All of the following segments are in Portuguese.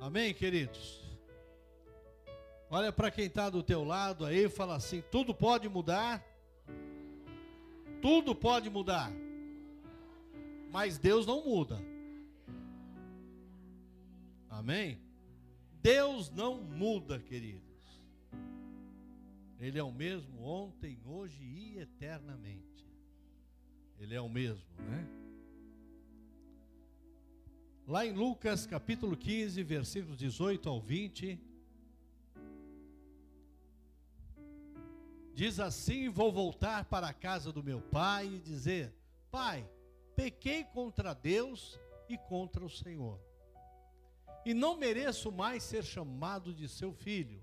Amém, queridos? Olha para quem está do teu lado aí e fala assim: tudo pode mudar. Tudo pode mudar. Mas Deus não muda. Amém? Deus não muda, queridos. Ele é o mesmo ontem, hoje e eternamente. Ele é o mesmo, né? Lá em Lucas capítulo 15, versículos 18 ao 20, diz assim: Vou voltar para a casa do meu pai e dizer: Pai, pequei contra Deus e contra o Senhor, e não mereço mais ser chamado de seu filho.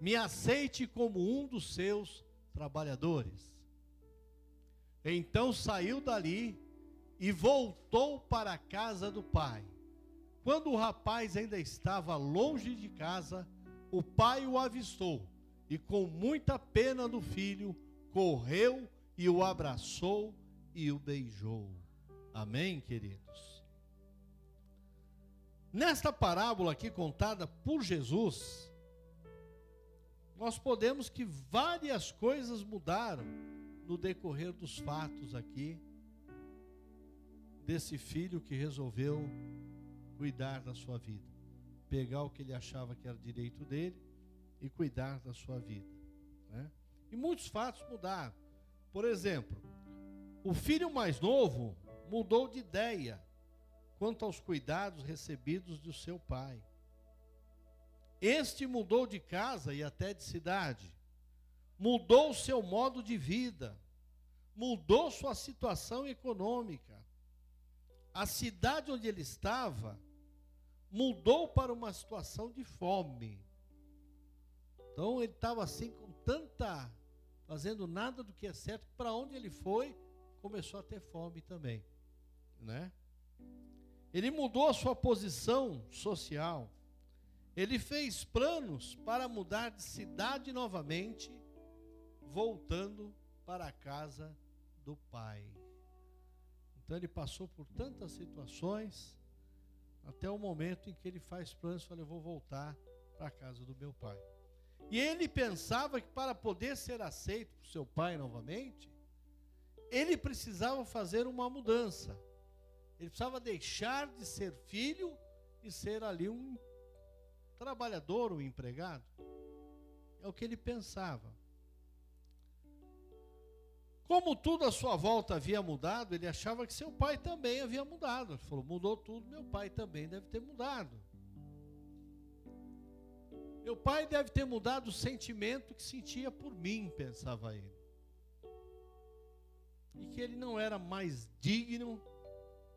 Me aceite como um dos seus trabalhadores. Então saiu dali e voltou para a casa do pai. Quando o rapaz ainda estava longe de casa, o pai o avistou e, com muita pena do filho, correu e o abraçou e o beijou. Amém, queridos? Nesta parábola aqui contada por Jesus, nós podemos que várias coisas mudaram no decorrer dos fatos aqui desse filho que resolveu cuidar da sua vida, pegar o que ele achava que era direito dele e cuidar da sua vida. Né? E muitos fatos mudaram. Por exemplo, o filho mais novo mudou de ideia quanto aos cuidados recebidos do seu pai. Este mudou de casa e até de cidade, mudou seu modo de vida, mudou sua situação econômica, a cidade onde ele estava mudou para uma situação de fome. Então ele estava assim com tanta, fazendo nada do que é certo, para onde ele foi, começou a ter fome também, né? Ele mudou a sua posição social. Ele fez planos para mudar de cidade novamente, voltando para a casa do pai. Então ele passou por tantas situações, até o momento em que ele faz planos, fala, eu vou voltar para a casa do meu pai. E ele pensava que para poder ser aceito por seu pai novamente, ele precisava fazer uma mudança. Ele precisava deixar de ser filho e ser ali um trabalhador, um empregado. É o que ele pensava. Como tudo à sua volta havia mudado, ele achava que seu pai também havia mudado. Ele falou: mudou tudo, meu pai também deve ter mudado. Meu pai deve ter mudado o sentimento que sentia por mim, pensava ele. E que ele não era mais digno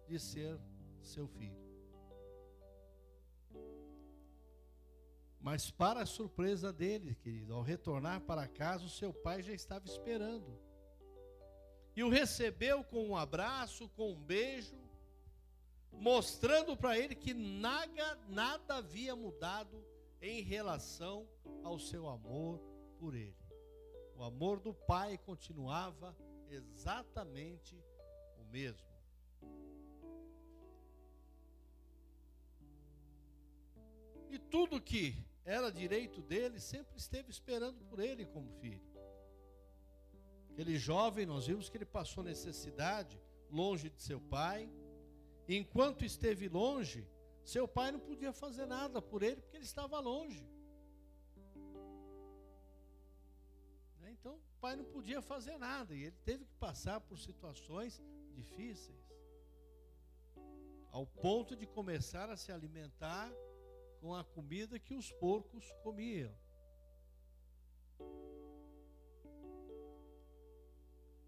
de ser seu filho. Mas, para a surpresa dele, querido, ao retornar para casa, o seu pai já estava esperando e o recebeu com um abraço, com um beijo, mostrando para ele que nada, nada havia mudado em relação ao seu amor por ele. O amor do pai continuava exatamente o mesmo. E tudo que era direito dele sempre esteve esperando por ele como filho. Aquele jovem, nós vimos que ele passou necessidade, longe de seu pai. Enquanto esteve longe, seu pai não podia fazer nada por ele, porque ele estava longe. Né? Então, o pai não podia fazer nada, e ele teve que passar por situações difíceis, ao ponto de começar a se alimentar com a comida que os porcos comiam.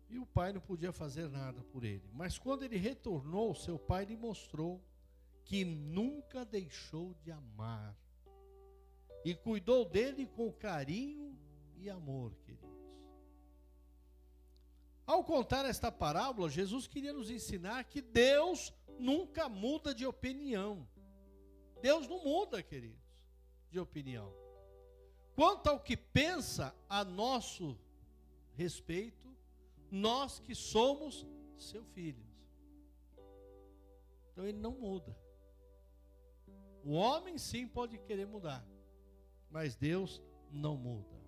E o pai não podia fazer nada por ele. Mas quando ele retornou, seu pai lhe mostrou que nunca deixou de amar. E cuidou dele com carinho e amor, queridos. Ao contar esta parábola, Jesus queria nos ensinar que Deus nunca muda de opinião. Deus não muda, queridos, de opinião. Quanto ao que pensa a nosso respeito, nós que somos seus filhos. Então ele não muda. O homem sim pode querer mudar, mas Deus não muda.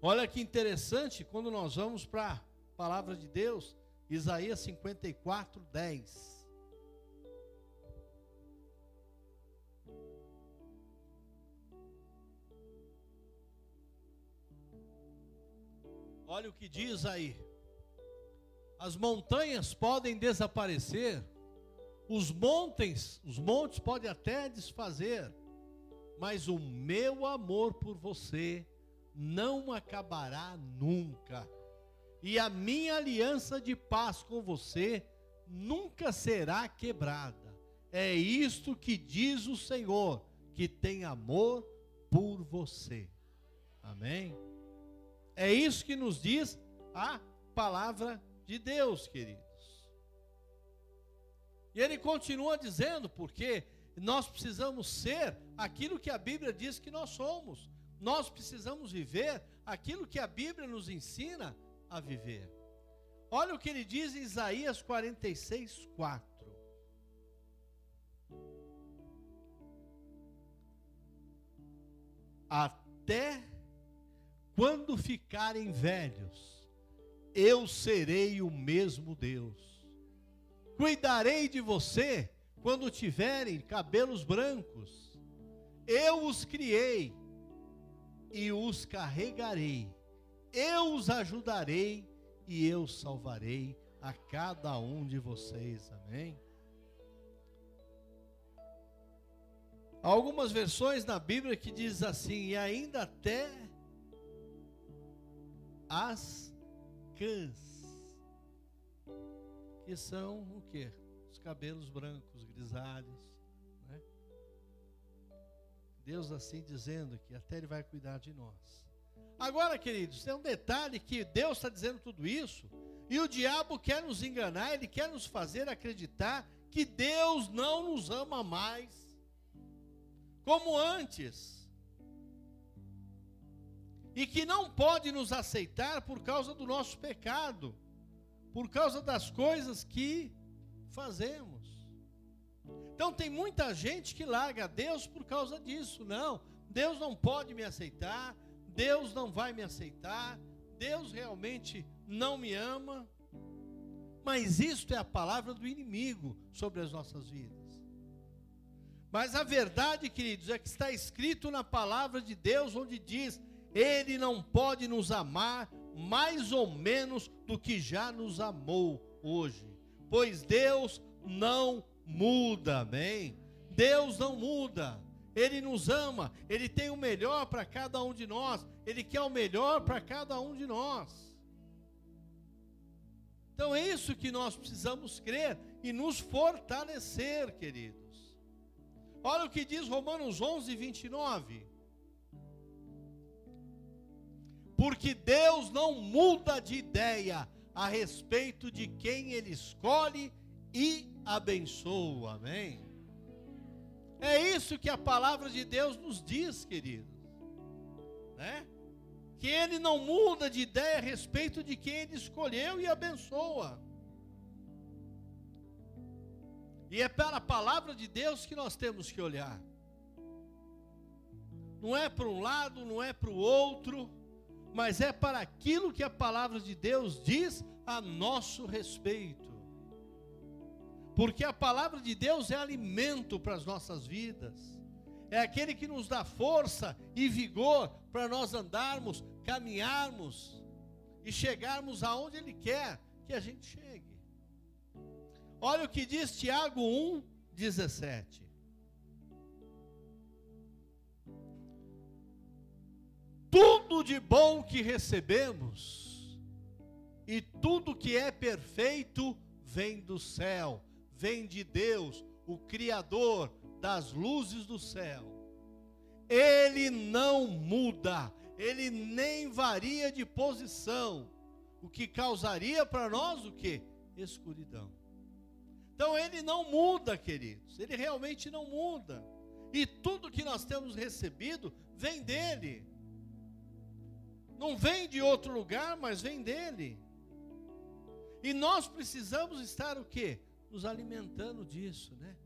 Olha que interessante quando nós vamos para a palavra de Deus, Isaías 54, 10. Olha o que diz aí. As montanhas podem desaparecer, os montes, os montes podem até desfazer, mas o meu amor por você não acabará nunca. E a minha aliança de paz com você nunca será quebrada. É isto que diz o Senhor, que tem amor por você. Amém? É isso que nos diz a palavra de Deus, queridos. E ele continua dizendo, porque nós precisamos ser aquilo que a Bíblia diz que nós somos. Nós precisamos viver aquilo que a Bíblia nos ensina a viver. Olha o que ele diz em Isaías 46, 4. Até quando ficarem velhos, eu serei o mesmo Deus. Cuidarei de você quando tiverem cabelos brancos. Eu os criei e os carregarei. Eu os ajudarei e eu salvarei a cada um de vocês. Amém? Há algumas versões na Bíblia que diz assim: e ainda até as cãs, que são o que? Os cabelos brancos, grisalhos. Né? Deus assim dizendo que até Ele vai cuidar de nós. Agora, queridos, tem um detalhe que Deus está dizendo tudo isso, e o diabo quer nos enganar, ele quer nos fazer acreditar que Deus não nos ama mais, como antes e que não pode nos aceitar por causa do nosso pecado, por causa das coisas que fazemos. Então tem muita gente que larga Deus por causa disso. Não, Deus não pode me aceitar, Deus não vai me aceitar, Deus realmente não me ama. Mas isto é a palavra do inimigo sobre as nossas vidas. Mas a verdade, queridos, é que está escrito na palavra de Deus, onde diz: ele não pode nos amar mais ou menos do que já nos amou hoje, pois Deus não muda, amém? Deus não muda. Ele nos ama, Ele tem o melhor para cada um de nós, Ele quer o melhor para cada um de nós. Então é isso que nós precisamos crer e nos fortalecer, queridos. Olha o que diz Romanos 11, 29. Porque Deus não muda de ideia a respeito de quem Ele escolhe e abençoa, amém? É isso que a palavra de Deus nos diz, queridos, né? Que Ele não muda de ideia a respeito de quem Ele escolheu e abençoa. E é pela palavra de Deus que nós temos que olhar. Não é para um lado, não é para o outro mas é para aquilo que a palavra de Deus diz a nosso respeito. Porque a palavra de Deus é alimento para as nossas vidas, é aquele que nos dá força e vigor para nós andarmos, caminharmos e chegarmos aonde Ele quer que a gente chegue. Olha o que diz Tiago 1, 17. Tudo de bom que recebemos e tudo que é perfeito vem do céu, vem de Deus, o Criador das luzes do céu. Ele não muda, ele nem varia de posição, o que causaria para nós o que? Escuridão. Então ele não muda, queridos, ele realmente não muda. E tudo que nós temos recebido vem dele. Não vem de outro lugar, mas vem dele. E nós precisamos estar o quê? Nos alimentando disso, né?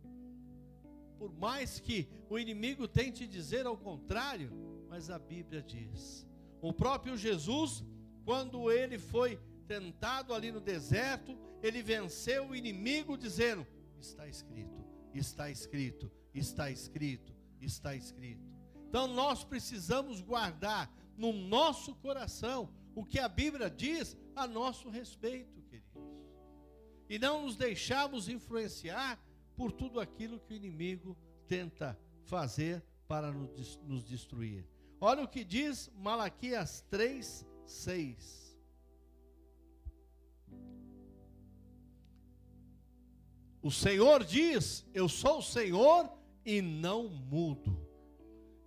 por mais que o inimigo tente dizer ao contrário, mas a Bíblia diz. O próprio Jesus, quando ele foi tentado ali no deserto, ele venceu o inimigo dizendo: Está escrito, está escrito, está escrito, está escrito. Então nós precisamos guardar no nosso coração o que a Bíblia diz a nosso respeito, queridos. E não nos deixarmos influenciar por tudo aquilo que o inimigo tenta fazer para nos destruir. Olha o que diz Malaquias 3, 6. O Senhor diz: Eu sou o Senhor e não mudo.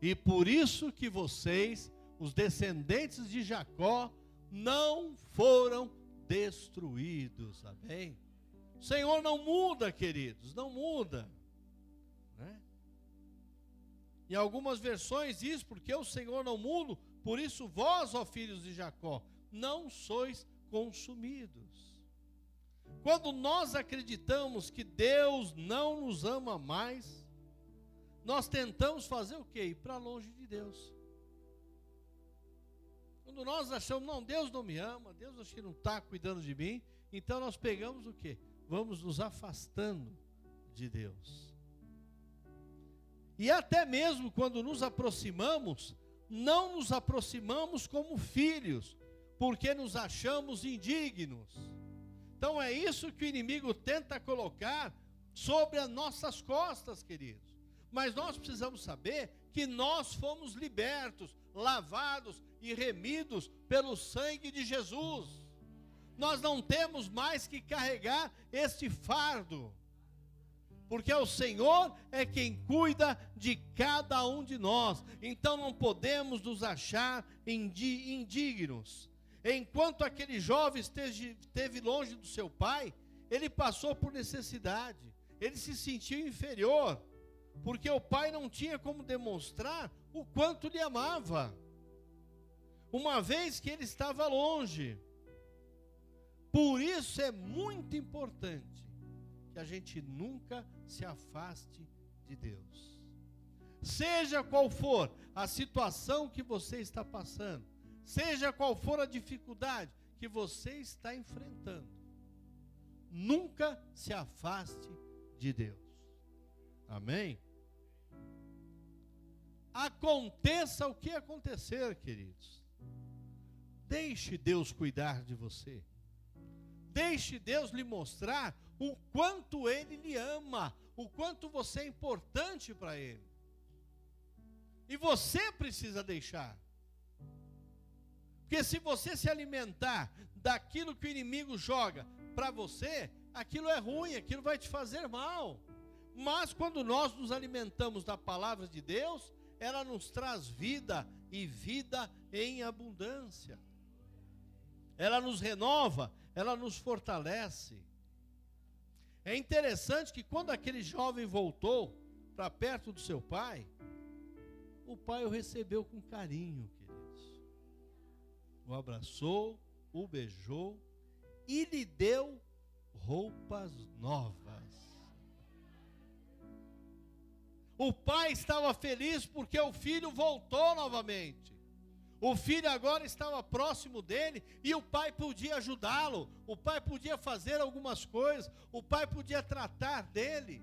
E por isso que vocês, os descendentes de Jacó, não foram destruídos. Amém? O Senhor não muda, queridos, não muda. Né? Em algumas versões diz, porque o Senhor não muda, por isso vós, ó filhos de Jacó, não sois consumidos. Quando nós acreditamos que Deus não nos ama mais, nós tentamos fazer o quê? Ir para longe de Deus. Quando nós achamos, não, Deus não me ama, Deus acho que não está cuidando de mim, então nós pegamos o quê? Vamos nos afastando de Deus. E até mesmo quando nos aproximamos, não nos aproximamos como filhos, porque nos achamos indignos. Então é isso que o inimigo tenta colocar sobre as nossas costas, queridos. Mas nós precisamos saber que nós fomos libertos, lavados e remidos pelo sangue de Jesus. Nós não temos mais que carregar este fardo, porque o Senhor é quem cuida de cada um de nós. Então não podemos nos achar indignos. Enquanto aquele jovem esteve longe do seu pai, ele passou por necessidade, ele se sentiu inferior, porque o pai não tinha como demonstrar o quanto lhe amava, uma vez que ele estava longe. Por isso é muito importante que a gente nunca se afaste de Deus. Seja qual for a situação que você está passando, seja qual for a dificuldade que você está enfrentando, nunca se afaste de Deus. Amém? Aconteça o que acontecer, queridos. Deixe Deus cuidar de você. Deixe Deus lhe mostrar o quanto Ele lhe ama, o quanto você é importante para Ele. E você precisa deixar. Porque se você se alimentar daquilo que o inimigo joga para você, aquilo é ruim, aquilo vai te fazer mal. Mas quando nós nos alimentamos da palavra de Deus, ela nos traz vida e vida em abundância. Ela nos renova, ela nos fortalece. É interessante que quando aquele jovem voltou para perto do seu pai, o pai o recebeu com carinho o abraçou, o beijou e lhe deu roupas novas. O pai estava feliz porque o filho voltou novamente. O filho agora estava próximo dele e o pai podia ajudá-lo, o pai podia fazer algumas coisas, o pai podia tratar dele,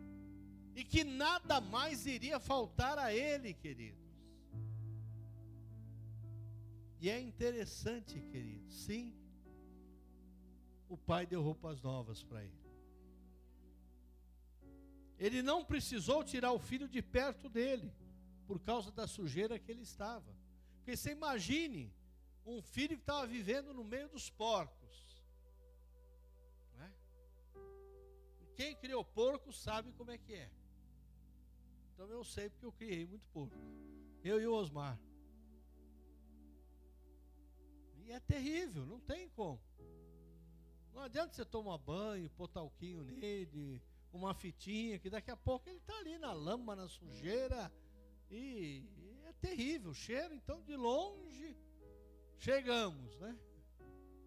e que nada mais iria faltar a ele, querido. E é interessante, querido, sim, o pai deu roupas novas para ele. Ele não precisou tirar o filho de perto dele, por causa da sujeira que ele estava. Porque você imagine um filho que estava vivendo no meio dos porcos. Né? Quem criou porco sabe como é que é. Então eu sei porque eu criei muito porco. Eu e o Osmar. E é terrível, não tem como. Não adianta você tomar banho, pôr talquinho nele, uma fitinha, que daqui a pouco ele está ali na lama, na sujeira. E terrível o cheiro, então de longe chegamos, né?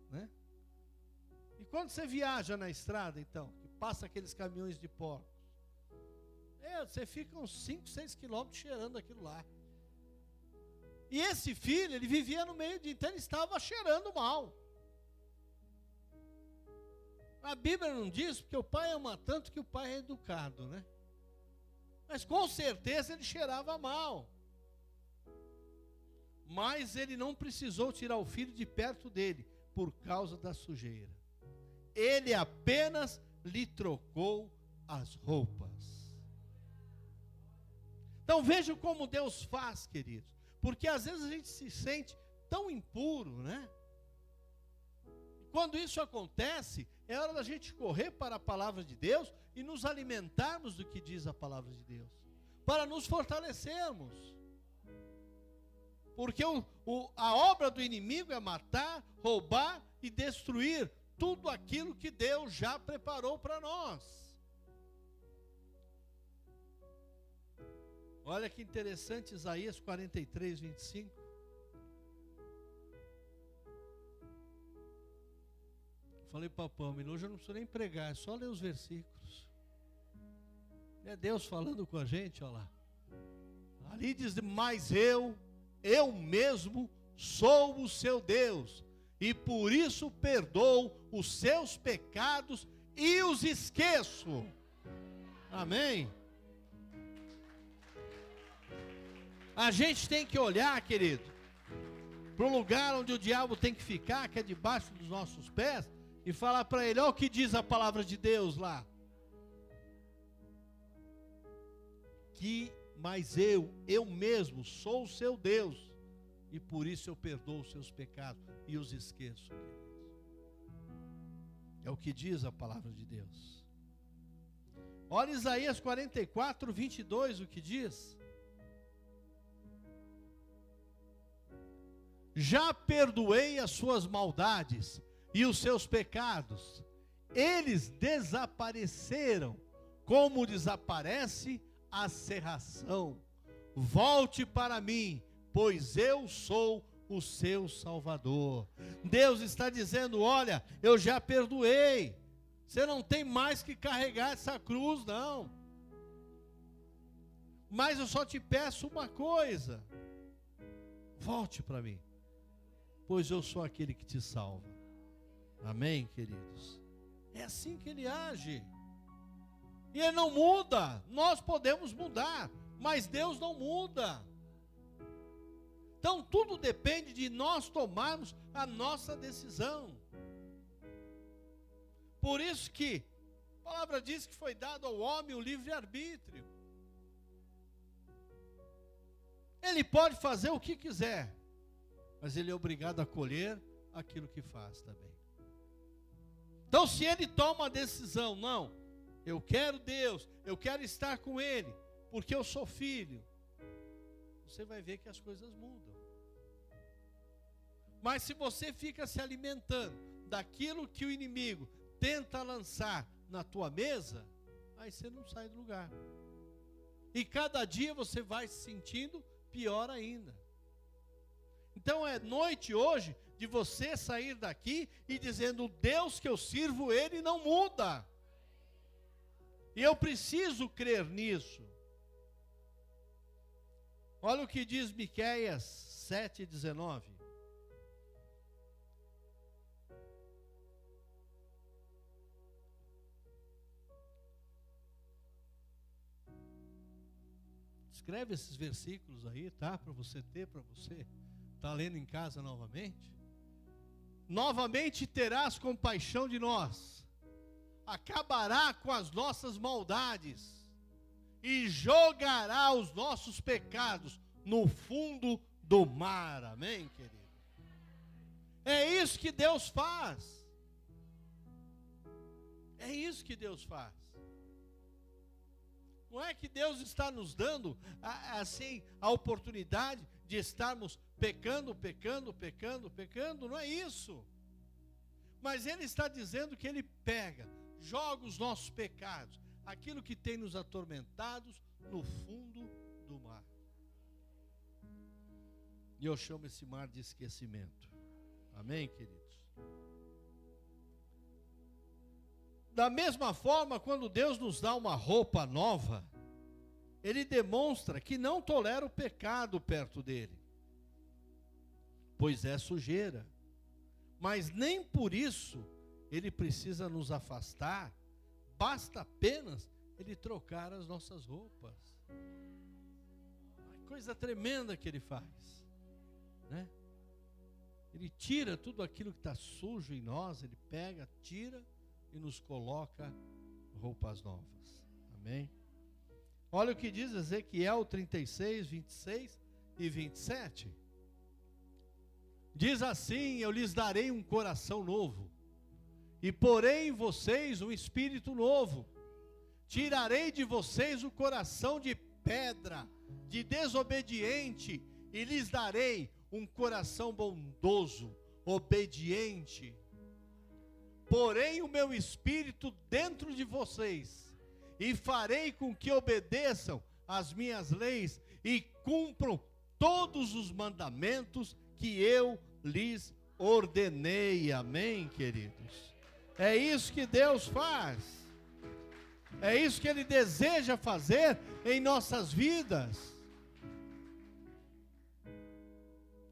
né? E quando você viaja na estrada, então, que passa aqueles caminhões de porcos, é você fica uns 5, 6 quilômetros cheirando aquilo lá. E esse filho, ele vivia no meio de, então ele estava cheirando mal. A Bíblia não diz, porque o pai ama tanto que o pai é educado, né? Mas com certeza ele cheirava mal. Mas ele não precisou tirar o filho de perto dele por causa da sujeira. Ele apenas lhe trocou as roupas. Então vejam como Deus faz, queridos. Porque às vezes a gente se sente tão impuro, né? Quando isso acontece, é hora da gente correr para a palavra de Deus e nos alimentarmos do que diz a palavra de Deus, para nos fortalecermos. Porque o, o, a obra do inimigo é matar, roubar e destruir tudo aquilo que Deus já preparou para nós. Olha que interessante Isaías 43, 25. Falei para a Pâmela, hoje eu não preciso nem pregar, é só ler os versículos. É Deus falando com a gente, olha lá. Ali diz, mas eu, eu mesmo sou o seu Deus, e por isso perdoo os seus pecados e os esqueço. Amém? A gente tem que olhar, querido, para o lugar onde o diabo tem que ficar, que é debaixo dos nossos pés, e falar para ele: olha o que diz a palavra de Deus lá. Que, mas eu, eu mesmo, sou o seu Deus, e por isso eu perdoo os seus pecados e os esqueço. É o que diz a palavra de Deus. Olha Isaías 44, 22, o que diz. Já perdoei as suas maldades e os seus pecados. Eles desapareceram, como desaparece a serração. Volte para mim, pois eu sou o seu Salvador. Deus está dizendo: Olha, eu já perdoei. Você não tem mais que carregar essa cruz, não. Mas eu só te peço uma coisa: volte para mim, pois eu sou aquele que te salva. Amém, queridos? É assim que ele age. E ele não muda. Nós podemos mudar, mas Deus não muda. Então tudo depende de nós tomarmos a nossa decisão. Por isso que a palavra diz que foi dado ao homem o livre arbítrio. Ele pode fazer o que quiser, mas ele é obrigado a colher aquilo que faz também. Então, se ele toma a decisão, não, eu quero Deus, eu quero estar com Ele, porque eu sou filho, você vai ver que as coisas mudam. Mas se você fica se alimentando daquilo que o inimigo tenta lançar na tua mesa, aí você não sai do lugar. E cada dia você vai se sentindo pior ainda. Então é noite hoje de você sair daqui e dizendo: o Deus que eu sirvo, ele não muda. E eu preciso crer nisso. Olha o que diz Miqueias 7,19. Escreve esses versículos aí, tá? Para você ter, para você tá lendo em casa novamente novamente terás compaixão de nós, acabará com as nossas maldades e jogará os nossos pecados no fundo do mar. Amém, querido? É isso que Deus faz. É isso que Deus faz. Não é que Deus está nos dando assim a oportunidade de estarmos pecando, pecando, pecando, pecando, não é isso. Mas Ele está dizendo que Ele pega, joga os nossos pecados, aquilo que tem nos atormentados, no fundo do mar. E eu chamo esse mar de esquecimento. Amém, queridos? Da mesma forma, quando Deus nos dá uma roupa nova, ele demonstra que não tolera o pecado perto dele, pois é sujeira. Mas nem por isso ele precisa nos afastar, basta apenas ele trocar as nossas roupas. Coisa tremenda que ele faz, né? Ele tira tudo aquilo que está sujo em nós, ele pega, tira e nos coloca roupas novas. Amém? Olha o que diz Ezequiel 36, 26 e 27. Diz assim: Eu lhes darei um coração novo, e porei em vocês um espírito novo. Tirarei de vocês o coração de pedra, de desobediente, e lhes darei um coração bondoso, obediente. Porém o meu espírito dentro de vocês, e farei com que obedeçam as minhas leis e cumpram todos os mandamentos que eu lhes ordenei. Amém, queridos? É isso que Deus faz. É isso que Ele deseja fazer em nossas vidas.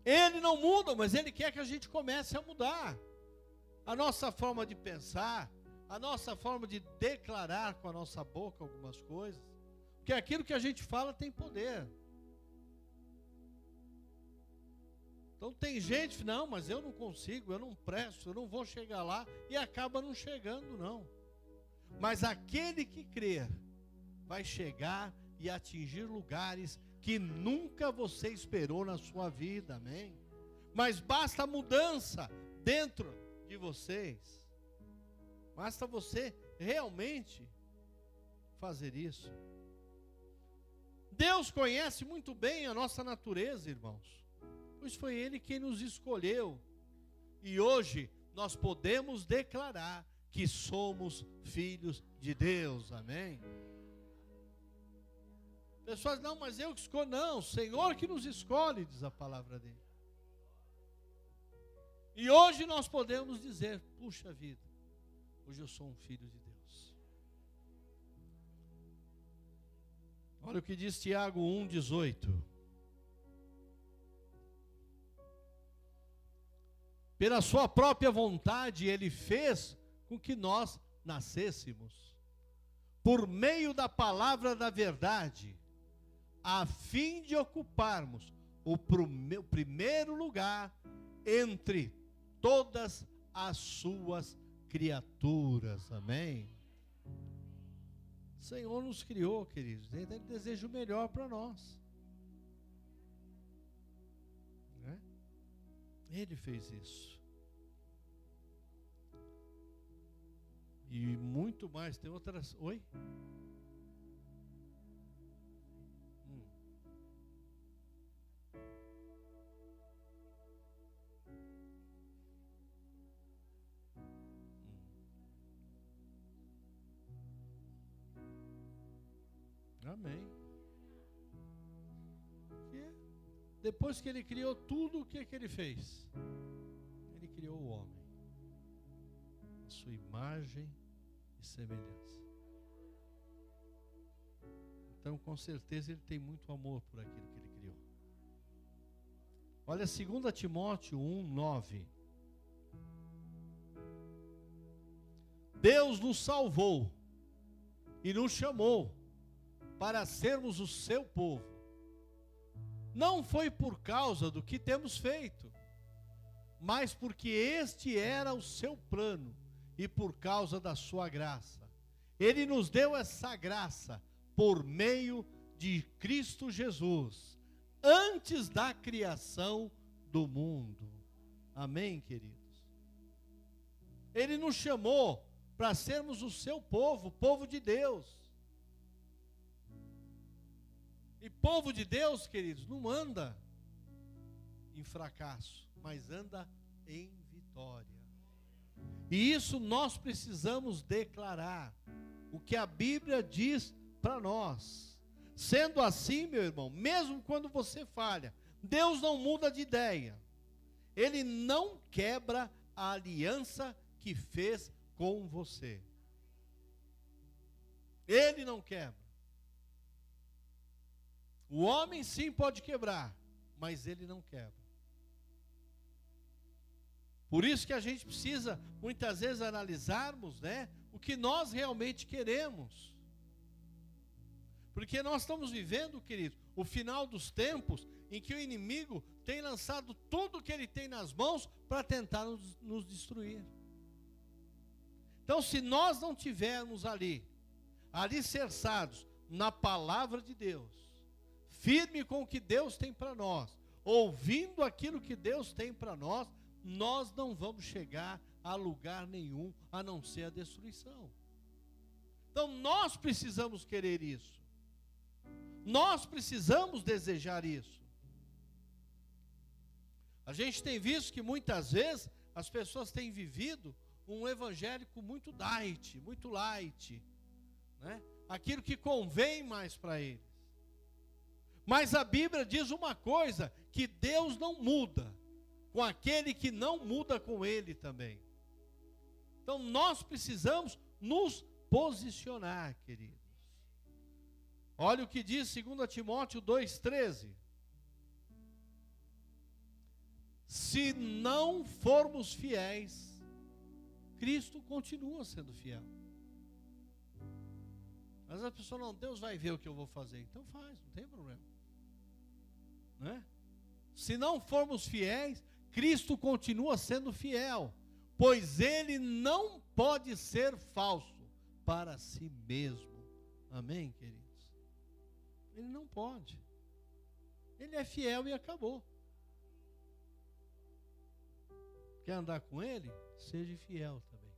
Ele não muda, mas Ele quer que a gente comece a mudar. A nossa forma de pensar, a nossa forma de declarar com a nossa boca algumas coisas. Porque aquilo que a gente fala tem poder. Então tem gente, não, mas eu não consigo, eu não presto, eu não vou chegar lá e acaba não chegando, não. Mas aquele que crer vai chegar e atingir lugares que nunca você esperou na sua vida, amém? Mas basta mudança dentro de vocês. Basta você realmente fazer isso. Deus conhece muito bem a nossa natureza, irmãos pois foi Ele quem nos escolheu. E hoje nós podemos declarar que somos filhos de Deus, amém? Pessoas, não, mas eu que escolho, não, o Senhor que nos escolhe, diz a palavra dele. E hoje nós podemos dizer: puxa vida, hoje eu sou um filho de Deus. Olha o que diz Tiago 1,18. Pela sua própria vontade, ele fez com que nós nascêssemos, por meio da palavra da verdade, a fim de ocuparmos o primeiro lugar entre todas as suas criaturas. Amém? O Senhor nos criou, queridos, Ele deseja o melhor para nós. Né? Ele fez isso. E muito mais. Tem outras. Oi? Hum. Hum. Amém. Que depois que ele criou tudo, o que, que ele fez? Ele criou o homem, a sua imagem e semelhança. Então, com certeza, ele tem muito amor por aquilo que ele criou. Olha 2 Timóteo 1, 9. Deus nos salvou e nos chamou para sermos o seu povo. Não foi por causa do que temos feito, mas porque este era o seu plano e por causa da sua graça. Ele nos deu essa graça por meio de Cristo Jesus, antes da criação do mundo. Amém, queridos? Ele nos chamou para sermos o seu povo, povo de Deus. E povo de Deus, queridos, não anda em fracasso, mas anda em vitória. E isso nós precisamos declarar. O que a Bíblia diz para nós. Sendo assim, meu irmão, mesmo quando você falha, Deus não muda de ideia. Ele não quebra a aliança que fez com você. Ele não quebra. O homem sim pode quebrar, mas ele não quebra. Por isso que a gente precisa muitas vezes analisarmos, né, o que nós realmente queremos. Porque nós estamos vivendo, querido, o final dos tempos em que o inimigo tem lançado tudo o que ele tem nas mãos para tentar nos, nos destruir. Então, se nós não tivermos ali, alicerçados na palavra de Deus, firme com o que Deus tem para nós, ouvindo aquilo que Deus tem para nós, nós não vamos chegar a lugar nenhum a não ser a destruição. Então nós precisamos querer isso. Nós precisamos desejar isso. A gente tem visto que muitas vezes as pessoas têm vivido um evangélico muito light, muito light, né? Aquilo que convém mais para eles. Mas a Bíblia diz uma coisa que Deus não muda com aquele que não muda com ele também. Então nós precisamos nos posicionar, queridos. Olha o que diz 2 Timóteo 2,13. Se não formos fiéis, Cristo continua sendo fiel. Mas a pessoa não, Deus vai ver o que eu vou fazer. Então faz, não tem problema. Né? Se não formos fiéis, Cristo continua sendo fiel, pois ele não pode ser falso para si mesmo. Amém, queridos? Ele não pode. Ele é fiel e acabou. Quer andar com ele? Seja fiel também.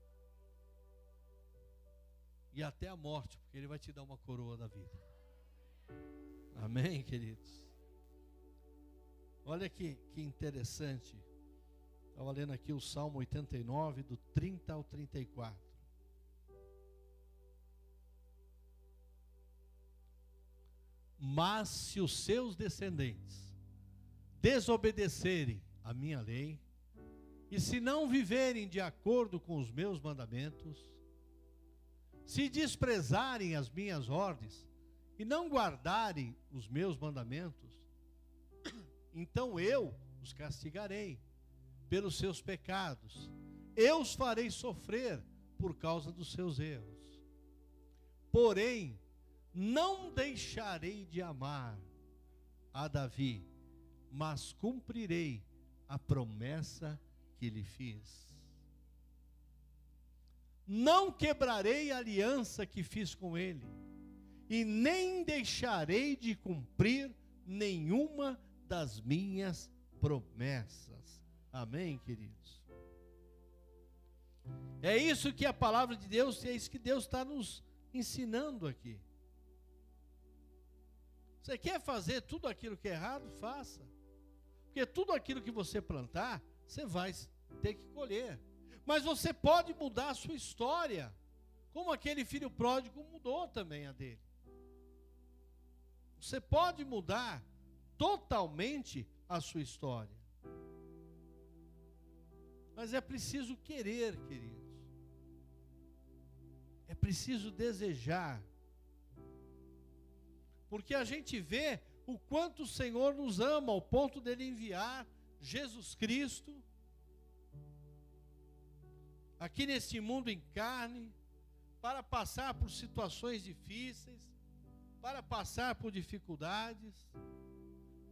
E até a morte, porque ele vai te dar uma coroa da vida. Amém, queridos? Olha que, que interessante. Estava lendo aqui o Salmo 89, do 30 ao 34. Mas se os seus descendentes desobedecerem a minha lei, e se não viverem de acordo com os meus mandamentos, se desprezarem as minhas ordens e não guardarem os meus mandamentos, então eu os castigarei pelos seus pecados, eu os farei sofrer por causa dos seus erros. Porém, não deixarei de amar a Davi, mas cumprirei a promessa que lhe fiz. Não quebrarei a aliança que fiz com ele, e nem deixarei de cumprir nenhuma das minhas promessas. Amém, queridos? É isso que a palavra de Deus, é isso que Deus está nos ensinando aqui. Você quer fazer tudo aquilo que é errado? Faça. Porque tudo aquilo que você plantar, você vai ter que colher. Mas você pode mudar a sua história, como aquele filho pródigo mudou também a dele. Você pode mudar totalmente a sua história. Mas é preciso querer, queridos. É preciso desejar. Porque a gente vê o quanto o Senhor nos ama ao ponto dele enviar Jesus Cristo aqui nesse mundo em carne para passar por situações difíceis, para passar por dificuldades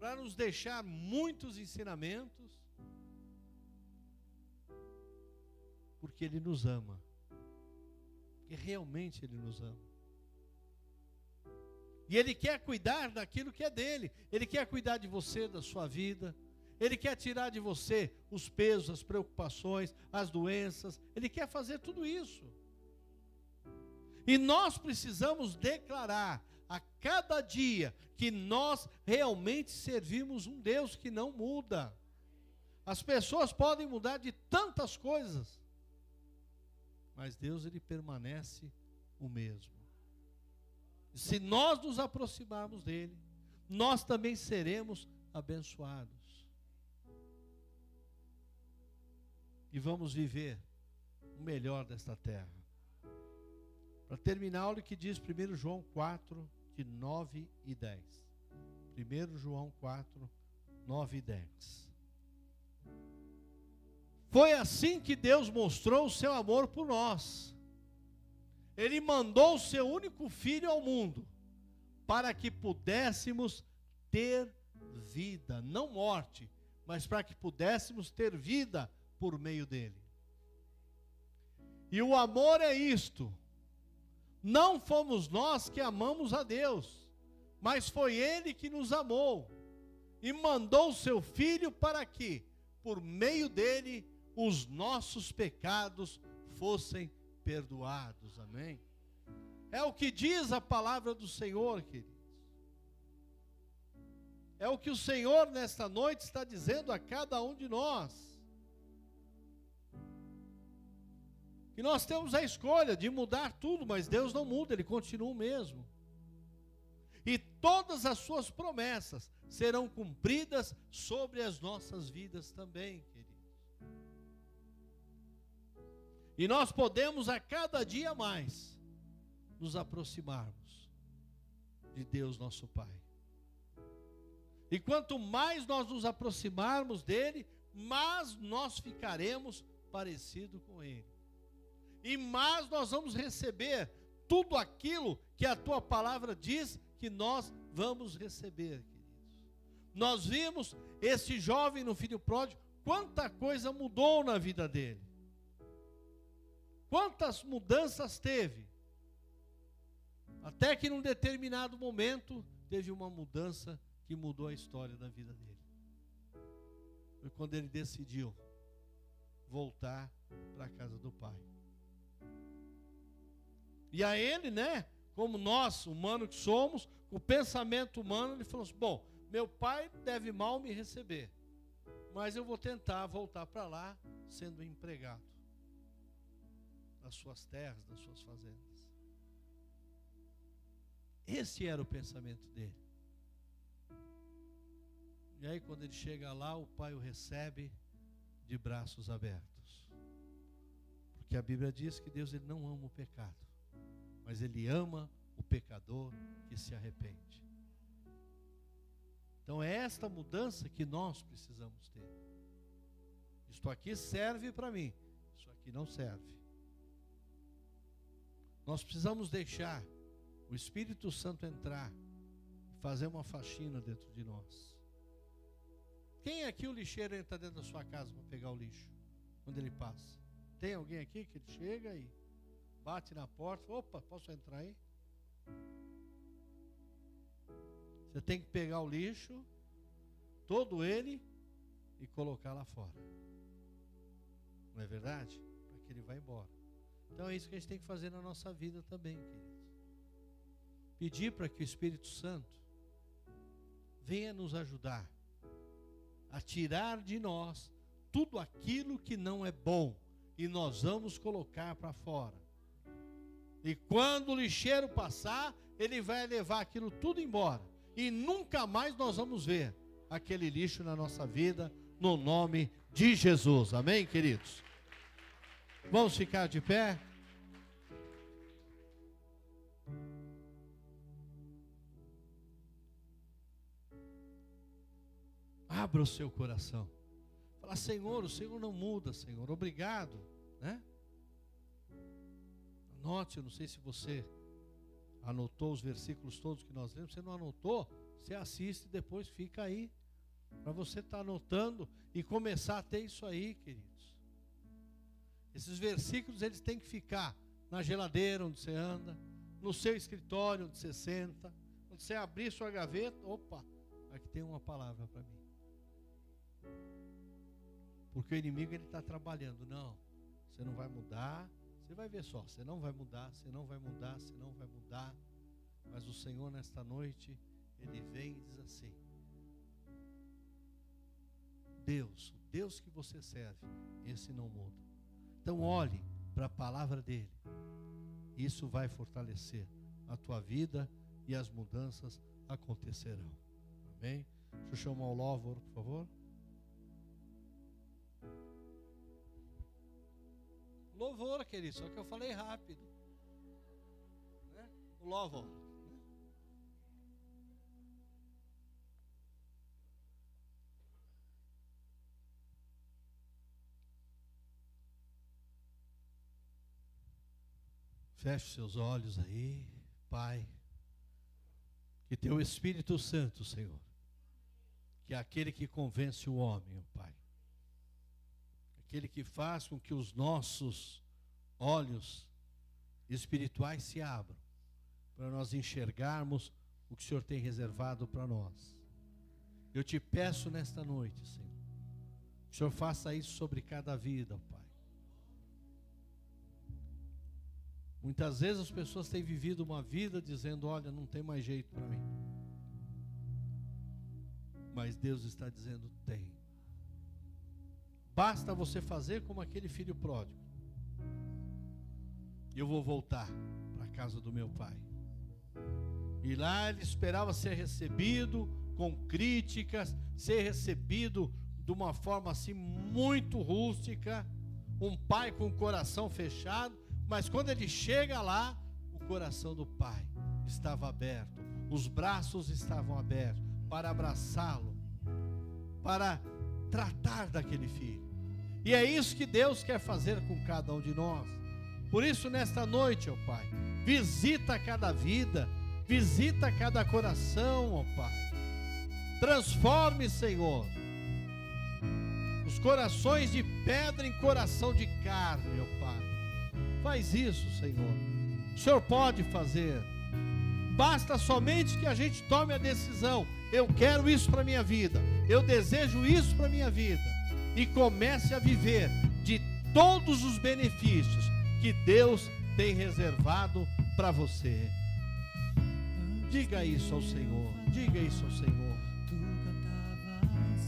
para nos deixar muitos ensinamentos, porque Ele nos ama, porque realmente Ele nos ama. E Ele quer cuidar daquilo que é dele, Ele quer cuidar de você, da sua vida, Ele quer tirar de você os pesos, as preocupações, as doenças, Ele quer fazer tudo isso. E nós precisamos declarar a cada dia que nós realmente servimos um Deus que não muda. As pessoas podem mudar de tantas coisas, mas Deus ele permanece o mesmo. Se nós nos aproximarmos dele, nós também seremos abençoados. E vamos viver o melhor desta terra. Para terminar, olha o que diz 1 João 4, de 9 e 10. 1 João 4, 9 e 10. Foi assim que Deus mostrou o seu amor por nós. Ele mandou o seu único filho ao mundo para que pudéssemos ter vida, não morte, mas para que pudéssemos ter vida por meio dele. E o amor é isto: não fomos nós que amamos a Deus, mas foi ele que nos amou e mandou o seu filho para que, por meio dele, os nossos pecados fossem perdoados. Amém? É o que diz a palavra do Senhor, queridos. É o que o Senhor nesta noite está dizendo a cada um de nós. Que nós temos a escolha de mudar tudo, mas Deus não muda, Ele continua o mesmo. E todas as suas promessas serão cumpridas sobre as nossas vidas também. E nós podemos a cada dia mais nos aproximarmos de Deus nosso Pai. E quanto mais nós nos aproximarmos dele, mais nós ficaremos parecido com ele. E mais nós vamos receber tudo aquilo que a tua palavra diz que nós vamos receber, queridos. Nós vimos esse jovem no filho pródigo, quanta coisa mudou na vida dele. Quantas mudanças teve? Até que num determinado momento teve uma mudança que mudou a história da vida dele. Foi quando ele decidiu voltar para a casa do pai. E a ele, né, como nós, humano que somos, o pensamento humano, ele falou assim: bom, meu pai deve mal me receber, mas eu vou tentar voltar para lá sendo empregado das suas terras, das suas fazendas. Esse era o pensamento dele. E aí, quando ele chega lá, o pai o recebe de braços abertos. Porque a Bíblia diz que Deus ele não ama o pecado, mas ele ama o pecador que se arrepende. Então é esta mudança que nós precisamos ter. Isto aqui serve para mim, isso aqui não serve. Nós precisamos deixar o Espírito Santo entrar e fazer uma faxina dentro de nós. Quem aqui o lixeiro entra dentro da sua casa para pegar o lixo quando ele passa? Tem alguém aqui que ele chega e bate na porta, opa, posso entrar aí? Você tem que pegar o lixo, todo ele, e colocar lá fora. Não é verdade? Para que ele vá embora. Então é isso que a gente tem que fazer na nossa vida também, queridos. Pedir para que o Espírito Santo venha nos ajudar a tirar de nós tudo aquilo que não é bom e nós vamos colocar para fora. E quando o lixeiro passar, ele vai levar aquilo tudo embora. E nunca mais nós vamos ver aquele lixo na nossa vida, no nome de Jesus. Amém, queridos? Vamos ficar de pé? Abra o seu coração. Fala, Senhor, o Senhor não muda, Senhor. Obrigado, né? Anote, eu não sei se você anotou os versículos todos que nós lemos. Se não anotou, você assiste e depois fica aí para você estar tá anotando e começar a ter isso aí, queridos. Esses versículos eles têm que ficar na geladeira onde você anda, no seu escritório onde você senta, quando você abrir sua gaveta, opa, aqui tem uma palavra para mim. Porque o inimigo ele está trabalhando, não, você não vai mudar, você vai ver só, você não vai mudar, você não vai mudar, você não vai mudar. Mas o Senhor nesta noite, ele vem e diz assim: Deus, o Deus que você serve, esse não muda. Então olhe para a palavra dele. Isso vai fortalecer a tua vida e as mudanças acontecerão. Amém? Deixa eu chamar o louvor, por favor. louvor, querido, só que eu falei rápido. Né? O louvor. Né? Feche seus olhos aí, Pai. Que teu Espírito Santo, Senhor, que é aquele que convence o homem, Pai Aquele que faz com que os nossos olhos espirituais se abram, para nós enxergarmos o que o Senhor tem reservado para nós. Eu te peço nesta noite, Senhor, que o Senhor faça isso sobre cada vida, Pai. Muitas vezes as pessoas têm vivido uma vida dizendo: Olha, não tem mais jeito para mim. Mas Deus está dizendo: Tem. Basta você fazer como aquele filho pródigo. Eu vou voltar para a casa do meu pai. E lá ele esperava ser recebido com críticas, ser recebido de uma forma assim muito rústica, um pai com o coração fechado, mas quando ele chega lá, o coração do pai estava aberto, os braços estavam abertos para abraçá-lo, para tratar daquele filho. E é isso que Deus quer fazer com cada um de nós. Por isso, nesta noite, ó Pai, visita cada vida, visita cada coração, ó Pai. Transforme, Senhor, os corações de pedra em coração de carne, ó Pai. Faz isso, Senhor. O Senhor pode fazer. Basta somente que a gente tome a decisão. Eu quero isso para minha vida. Eu desejo isso para minha vida. E comece a viver de todos os benefícios que Deus tem reservado para você. Diga isso ao Senhor. Diga isso ao Senhor.